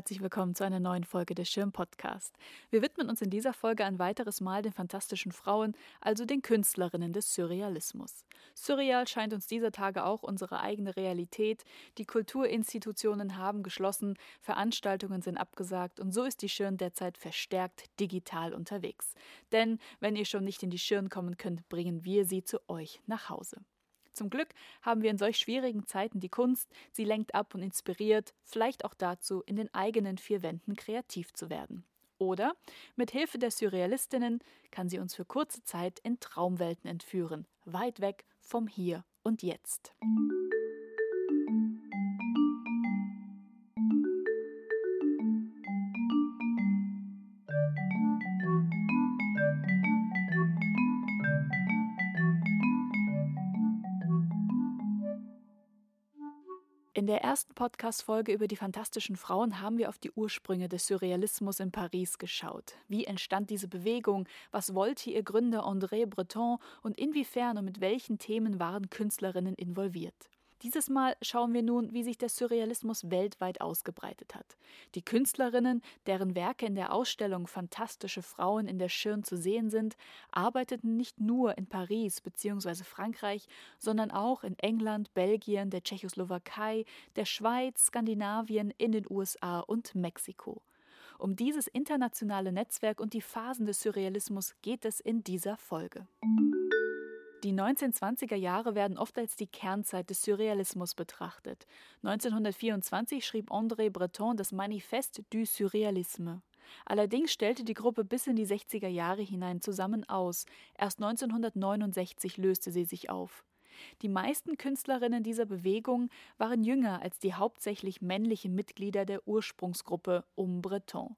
Herzlich willkommen zu einer neuen Folge des Schirm Podcast. Wir widmen uns in dieser Folge ein weiteres Mal den fantastischen Frauen, also den Künstlerinnen des Surrealismus. Surreal scheint uns dieser Tage auch unsere eigene Realität. Die Kulturinstitutionen haben geschlossen, Veranstaltungen sind abgesagt und so ist die Schirn derzeit verstärkt digital unterwegs. Denn wenn ihr schon nicht in die Schirn kommen könnt, bringen wir sie zu euch nach Hause. Zum Glück haben wir in solch schwierigen Zeiten die Kunst, sie lenkt ab und inspiriert, vielleicht auch dazu, in den eigenen vier Wänden kreativ zu werden. Oder mit Hilfe der Surrealistinnen kann sie uns für kurze Zeit in Traumwelten entführen, weit weg vom Hier und Jetzt. In der ersten Podcast-Folge über die fantastischen Frauen haben wir auf die Ursprünge des Surrealismus in Paris geschaut. Wie entstand diese Bewegung? Was wollte ihr Gründer André Breton? Und inwiefern und mit welchen Themen waren Künstlerinnen involviert? Dieses Mal schauen wir nun, wie sich der Surrealismus weltweit ausgebreitet hat. Die Künstlerinnen, deren Werke in der Ausstellung Fantastische Frauen in der Schirn zu sehen sind, arbeiteten nicht nur in Paris bzw. Frankreich, sondern auch in England, Belgien, der Tschechoslowakei, der Schweiz, Skandinavien, in den USA und Mexiko. Um dieses internationale Netzwerk und die Phasen des Surrealismus geht es in dieser Folge. Die 1920er Jahre werden oft als die Kernzeit des Surrealismus betrachtet. 1924 schrieb André Breton das Manifeste du Surrealisme. Allerdings stellte die Gruppe bis in die 60er Jahre hinein zusammen aus. Erst 1969 löste sie sich auf. Die meisten Künstlerinnen dieser Bewegung waren jünger als die hauptsächlich männlichen Mitglieder der Ursprungsgruppe um Breton.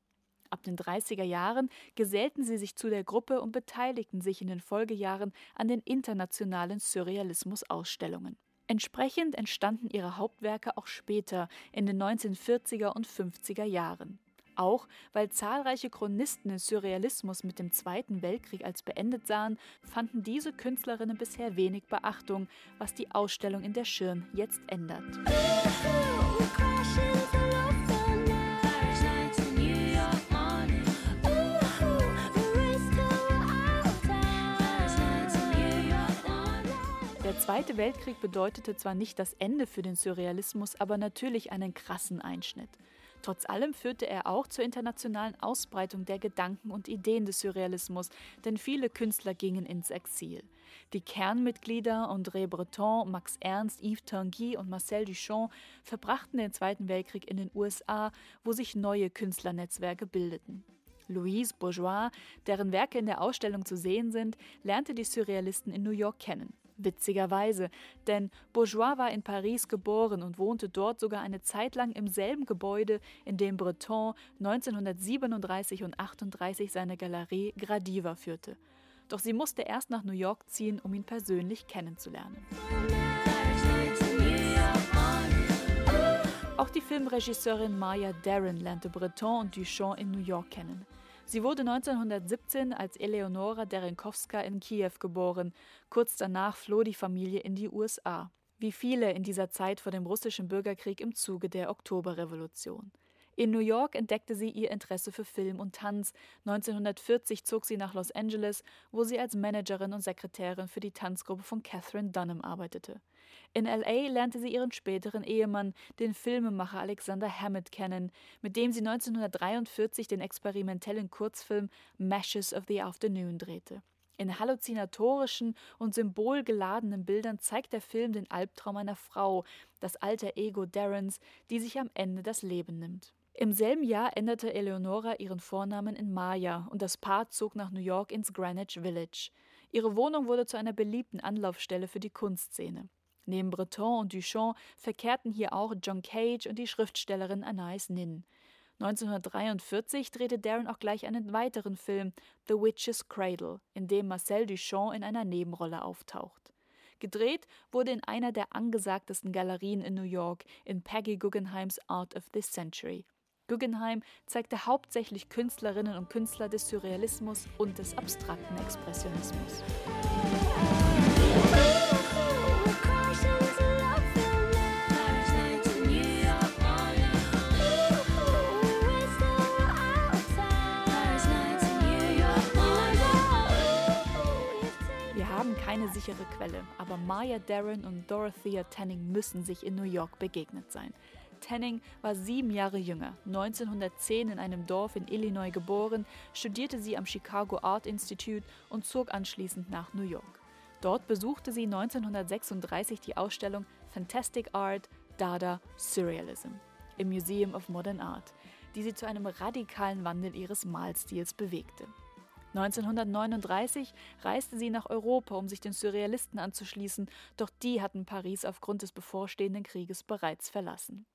Ab den 30er Jahren gesellten sie sich zu der Gruppe und beteiligten sich in den Folgejahren an den internationalen Surrealismus-Ausstellungen. Entsprechend entstanden ihre Hauptwerke auch später, in den 1940er und 50er Jahren. Auch weil zahlreiche Chronisten den Surrealismus mit dem Zweiten Weltkrieg als beendet sahen, fanden diese Künstlerinnen bisher wenig Beachtung, was die Ausstellung in der Schirn jetzt ändert. Der Zweite Weltkrieg bedeutete zwar nicht das Ende für den Surrealismus, aber natürlich einen krassen Einschnitt. Trotz allem führte er auch zur internationalen Ausbreitung der Gedanken und Ideen des Surrealismus, denn viele Künstler gingen ins Exil. Die Kernmitglieder André Breton, Max Ernst, Yves Tanguy und Marcel Duchamp verbrachten den Zweiten Weltkrieg in den USA, wo sich neue Künstlernetzwerke bildeten. Louise Bourgeois, deren Werke in der Ausstellung zu sehen sind, lernte die Surrealisten in New York kennen. Witzigerweise, denn Bourgeois war in Paris geboren und wohnte dort sogar eine Zeit lang im selben Gebäude, in dem Breton 1937 und 38 seine Galerie Gradiva führte. Doch sie musste erst nach New York ziehen, um ihn persönlich kennenzulernen. Auch die Filmregisseurin Maya Darren lernte Breton und Duchamp in New York kennen. Sie wurde 1917 als Eleonora Derenkowska in Kiew geboren. Kurz danach floh die Familie in die USA. Wie viele in dieser Zeit vor dem russischen Bürgerkrieg im Zuge der Oktoberrevolution. In New York entdeckte sie ihr Interesse für Film und Tanz. 1940 zog sie nach Los Angeles, wo sie als Managerin und Sekretärin für die Tanzgruppe von Catherine Dunham arbeitete. In LA lernte sie ihren späteren Ehemann, den Filmemacher Alexander Hammett, kennen, mit dem sie 1943 den experimentellen Kurzfilm Mashes of the Afternoon drehte. In halluzinatorischen und symbolgeladenen Bildern zeigt der Film den Albtraum einer Frau, das alter Ego Darrens, die sich am Ende das Leben nimmt. Im selben Jahr änderte Eleonora ihren Vornamen in Maya und das Paar zog nach New York ins Greenwich Village. Ihre Wohnung wurde zu einer beliebten Anlaufstelle für die Kunstszene. Neben Breton und Duchamp verkehrten hier auch John Cage und die Schriftstellerin Anais Nin. 1943 drehte Darren auch gleich einen weiteren Film, The Witch's Cradle, in dem Marcel Duchamp in einer Nebenrolle auftaucht. Gedreht wurde in einer der angesagtesten Galerien in New York, in Peggy Guggenheims Art of the Century. Guggenheim zeigte hauptsächlich Künstlerinnen und Künstler des Surrealismus und des abstrakten Expressionismus. keine sichere Quelle, aber Maya Darren und Dorothea Tanning müssen sich in New York begegnet sein. Tanning war sieben Jahre jünger. 1910 in einem Dorf in Illinois geboren, studierte sie am Chicago Art Institute und zog anschließend nach New York. Dort besuchte sie 1936 die Ausstellung Fantastic Art, Dada, Surrealism im Museum of Modern Art, die sie zu einem radikalen Wandel ihres Malstils bewegte. 1939 reiste sie nach Europa, um sich den Surrealisten anzuschließen, doch die hatten Paris aufgrund des bevorstehenden Krieges bereits verlassen.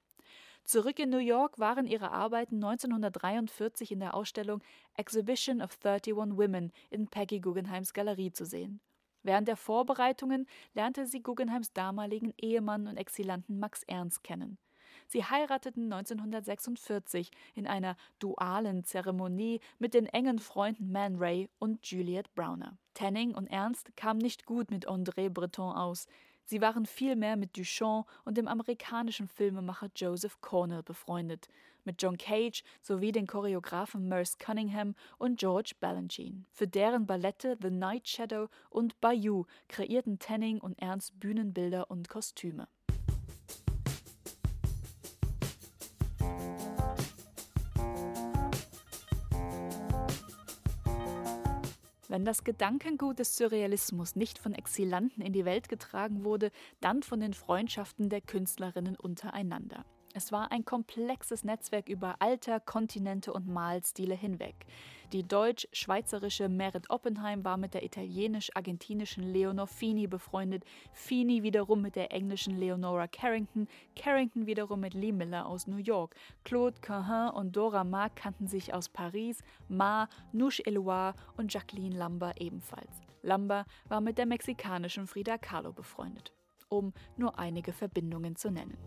Zurück in New York waren ihre Arbeiten 1943 in der Ausstellung Exhibition of 31 Women in Peggy Guggenheims Galerie zu sehen. Während der Vorbereitungen lernte sie Guggenheims damaligen Ehemann und Exilanten Max Ernst kennen. Sie heirateten 1946 in einer dualen Zeremonie mit den engen Freunden Man Ray und Juliette Browner. Tanning und Ernst kamen nicht gut mit André Breton aus. Sie waren vielmehr mit Duchamp und dem amerikanischen Filmemacher Joseph Cornell befreundet, mit John Cage sowie den Choreografen Merce Cunningham und George Balanchine. Für deren Ballette The Night Shadow und Bayou kreierten Tanning und Ernst Bühnenbilder und Kostüme. Wenn das Gedankengut des Surrealismus nicht von Exilanten in die Welt getragen wurde, dann von den Freundschaften der Künstlerinnen untereinander. Es war ein komplexes Netzwerk über Alter, Kontinente und Malstile hinweg. Die deutsch-schweizerische Merit Oppenheim war mit der italienisch-argentinischen Leonor Fini befreundet, Fini wiederum mit der englischen Leonora Carrington, Carrington wiederum mit Lee Miller aus New York. Claude Cahun und Dora Maar kannten sich aus Paris, Maar, Nouche Eloire und Jacqueline Lambert ebenfalls. Lambert war mit der mexikanischen Frida Kahlo befreundet, um nur einige Verbindungen zu nennen.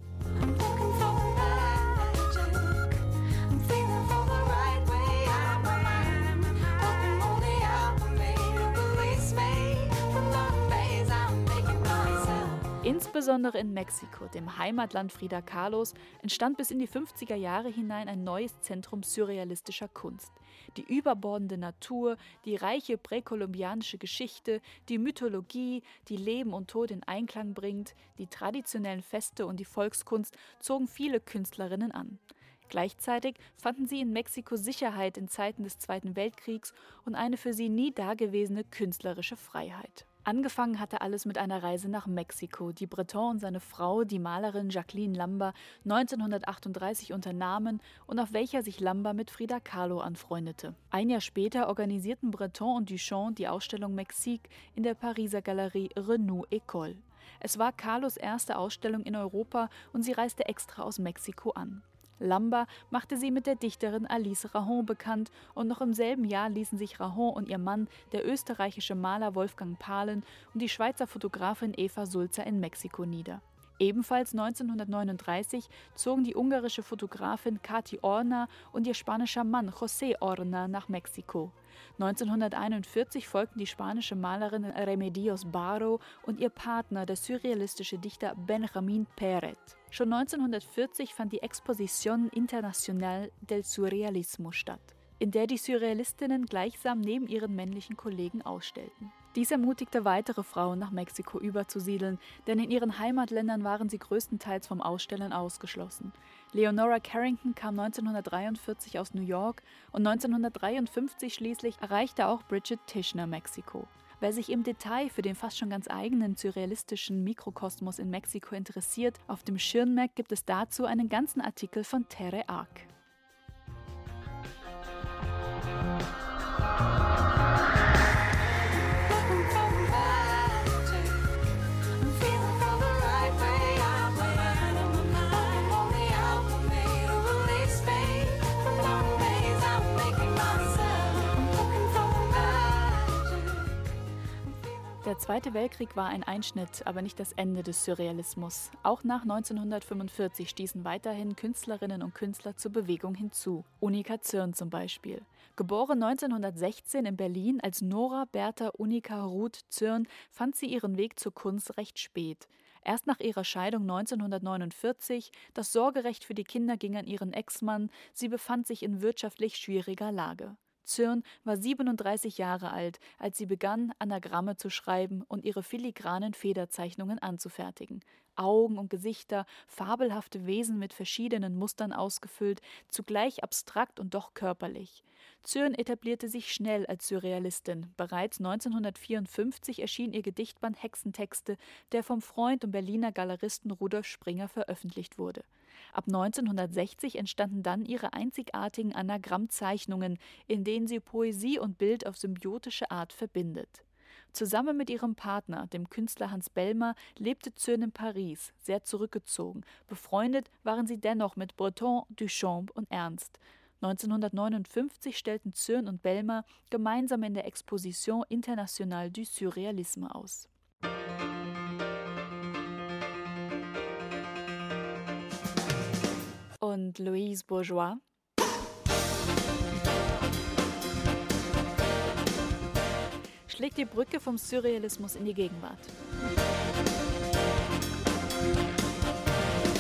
Insbesondere in Mexiko, dem Heimatland Frida Kahlos, entstand bis in die 50er Jahre hinein ein neues Zentrum surrealistischer Kunst. Die überbordende Natur, die reiche präkolumbianische Geschichte, die Mythologie, die Leben und Tod in Einklang bringt, die traditionellen Feste und die Volkskunst zogen viele Künstlerinnen an. Gleichzeitig fanden sie in Mexiko Sicherheit in Zeiten des Zweiten Weltkriegs und eine für sie nie dagewesene künstlerische Freiheit. Angefangen hatte alles mit einer Reise nach Mexiko, die Breton und seine Frau, die Malerin Jacqueline Lambert, 1938 unternahmen und auf welcher sich Lambert mit Frida Kahlo anfreundete. Ein Jahr später organisierten Breton und Duchamp die Ausstellung Mexique in der Pariser Galerie Renou École. Es war Kahlos erste Ausstellung in Europa und sie reiste extra aus Mexiko an. Lamba machte sie mit der Dichterin Alice Rahon bekannt und noch im selben Jahr ließen sich Rahon und ihr Mann, der österreichische Maler Wolfgang Pahlen und die Schweizer Fotografin Eva Sulzer in Mexiko nieder. Ebenfalls 1939 zogen die ungarische Fotografin Kati Orna und ihr spanischer Mann José Orna nach Mexiko. 1941 folgten die spanische Malerin Remedios Baro und ihr Partner, der surrealistische Dichter Benjamin Peret. Schon 1940 fand die Exposition Internacional del Surrealismo statt, in der die Surrealistinnen gleichsam neben ihren männlichen Kollegen ausstellten. Dies ermutigte weitere Frauen nach Mexiko überzusiedeln, denn in ihren Heimatländern waren sie größtenteils vom Ausstellen ausgeschlossen. Leonora Carrington kam 1943 aus New York und 1953 schließlich erreichte auch Bridget Tischner Mexiko. Wer sich im Detail für den fast schon ganz eigenen surrealistischen Mikrokosmos in Mexiko interessiert, auf dem Schirnmerk gibt es dazu einen ganzen Artikel von Tere Ark. Der Zweite Weltkrieg war ein Einschnitt, aber nicht das Ende des Surrealismus. Auch nach 1945 stießen weiterhin Künstlerinnen und Künstler zur Bewegung hinzu. Unika Zürn zum Beispiel. Geboren 1916 in Berlin als Nora Bertha Unika Ruth Zürn, fand sie ihren Weg zur Kunst recht spät. Erst nach ihrer Scheidung 1949, das Sorgerecht für die Kinder ging an ihren Ex-Mann, sie befand sich in wirtschaftlich schwieriger Lage. Zürn war 37 Jahre alt, als sie begann, Anagramme zu schreiben und ihre filigranen Federzeichnungen anzufertigen. Augen und Gesichter, fabelhafte Wesen mit verschiedenen Mustern ausgefüllt, zugleich abstrakt und doch körperlich. Zürn etablierte sich schnell als Surrealistin. Bereits 1954 erschien ihr Gedichtband Hexentexte, der vom Freund und Berliner Galeristen Rudolf Springer veröffentlicht wurde. Ab 1960 entstanden dann ihre einzigartigen Anagrammzeichnungen, in denen sie Poesie und Bild auf symbiotische Art verbindet. Zusammen mit ihrem Partner, dem Künstler Hans Bellmer, lebte Zürn in Paris, sehr zurückgezogen. Befreundet waren sie dennoch mit Breton, Duchamp und Ernst. 1959 stellten Zürn und Bellmer gemeinsam in der Exposition Internationale du Surrealisme aus. Und Louise Bourgeois schlägt die Brücke vom Surrealismus in die Gegenwart.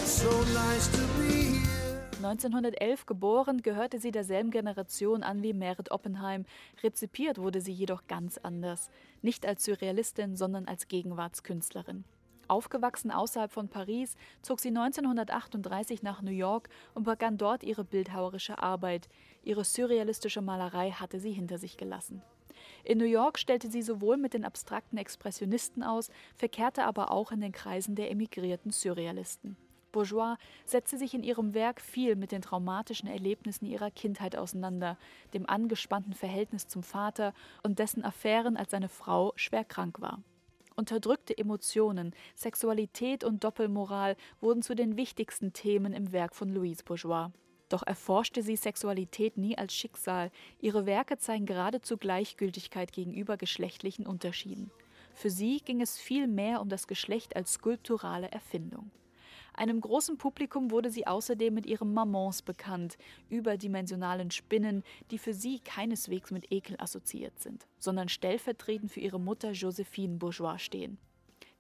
So nice 1911 geboren, gehörte sie derselben Generation an wie Merit Oppenheim. Rezipiert wurde sie jedoch ganz anders. Nicht als Surrealistin, sondern als Gegenwartskünstlerin. Aufgewachsen außerhalb von Paris, zog sie 1938 nach New York und begann dort ihre bildhauerische Arbeit. Ihre surrealistische Malerei hatte sie hinter sich gelassen. In New York stellte sie sowohl mit den abstrakten Expressionisten aus, verkehrte aber auch in den Kreisen der emigrierten Surrealisten. Bourgeois setzte sich in ihrem Werk viel mit den traumatischen Erlebnissen ihrer Kindheit auseinander, dem angespannten Verhältnis zum Vater und dessen Affären, als seine Frau schwer krank war. Unterdrückte Emotionen, Sexualität und Doppelmoral wurden zu den wichtigsten Themen im Werk von Louise Bourgeois. Doch erforschte sie Sexualität nie als Schicksal. Ihre Werke zeigen geradezu Gleichgültigkeit gegenüber geschlechtlichen Unterschieden. Für sie ging es viel mehr um das Geschlecht als skulpturale Erfindung. Einem großen Publikum wurde sie außerdem mit ihren Mamans bekannt, überdimensionalen Spinnen, die für sie keineswegs mit Ekel assoziiert sind, sondern stellvertretend für ihre Mutter Josephine Bourgeois stehen.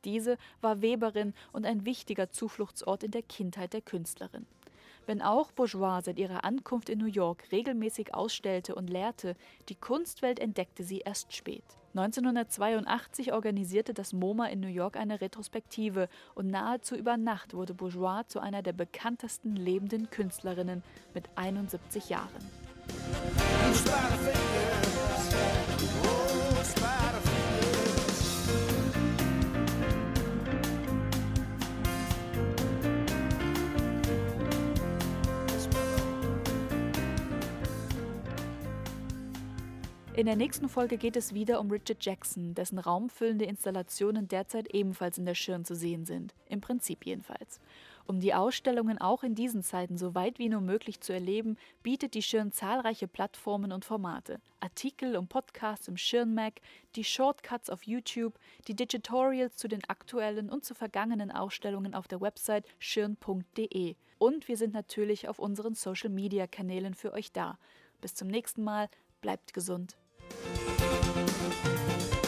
Diese war Weberin und ein wichtiger Zufluchtsort in der Kindheit der Künstlerin. Wenn auch Bourgeois seit ihrer Ankunft in New York regelmäßig ausstellte und lehrte, die Kunstwelt entdeckte sie erst spät. 1982 organisierte das MoMA in New York eine Retrospektive und nahezu über Nacht wurde Bourgeois zu einer der bekanntesten lebenden Künstlerinnen mit 71 Jahren. In der nächsten Folge geht es wieder um Richard Jackson, dessen raumfüllende Installationen derzeit ebenfalls in der Schirn zu sehen sind. Im Prinzip jedenfalls. Um die Ausstellungen auch in diesen Zeiten so weit wie nur möglich zu erleben, bietet die Schirn zahlreiche Plattformen und Formate. Artikel und Podcasts im Schirn Mac, die Shortcuts auf YouTube, die Digitorials zu den aktuellen und zu vergangenen Ausstellungen auf der Website schirn.de. Und wir sind natürlich auf unseren Social Media Kanälen für euch da. Bis zum nächsten Mal, bleibt gesund. You.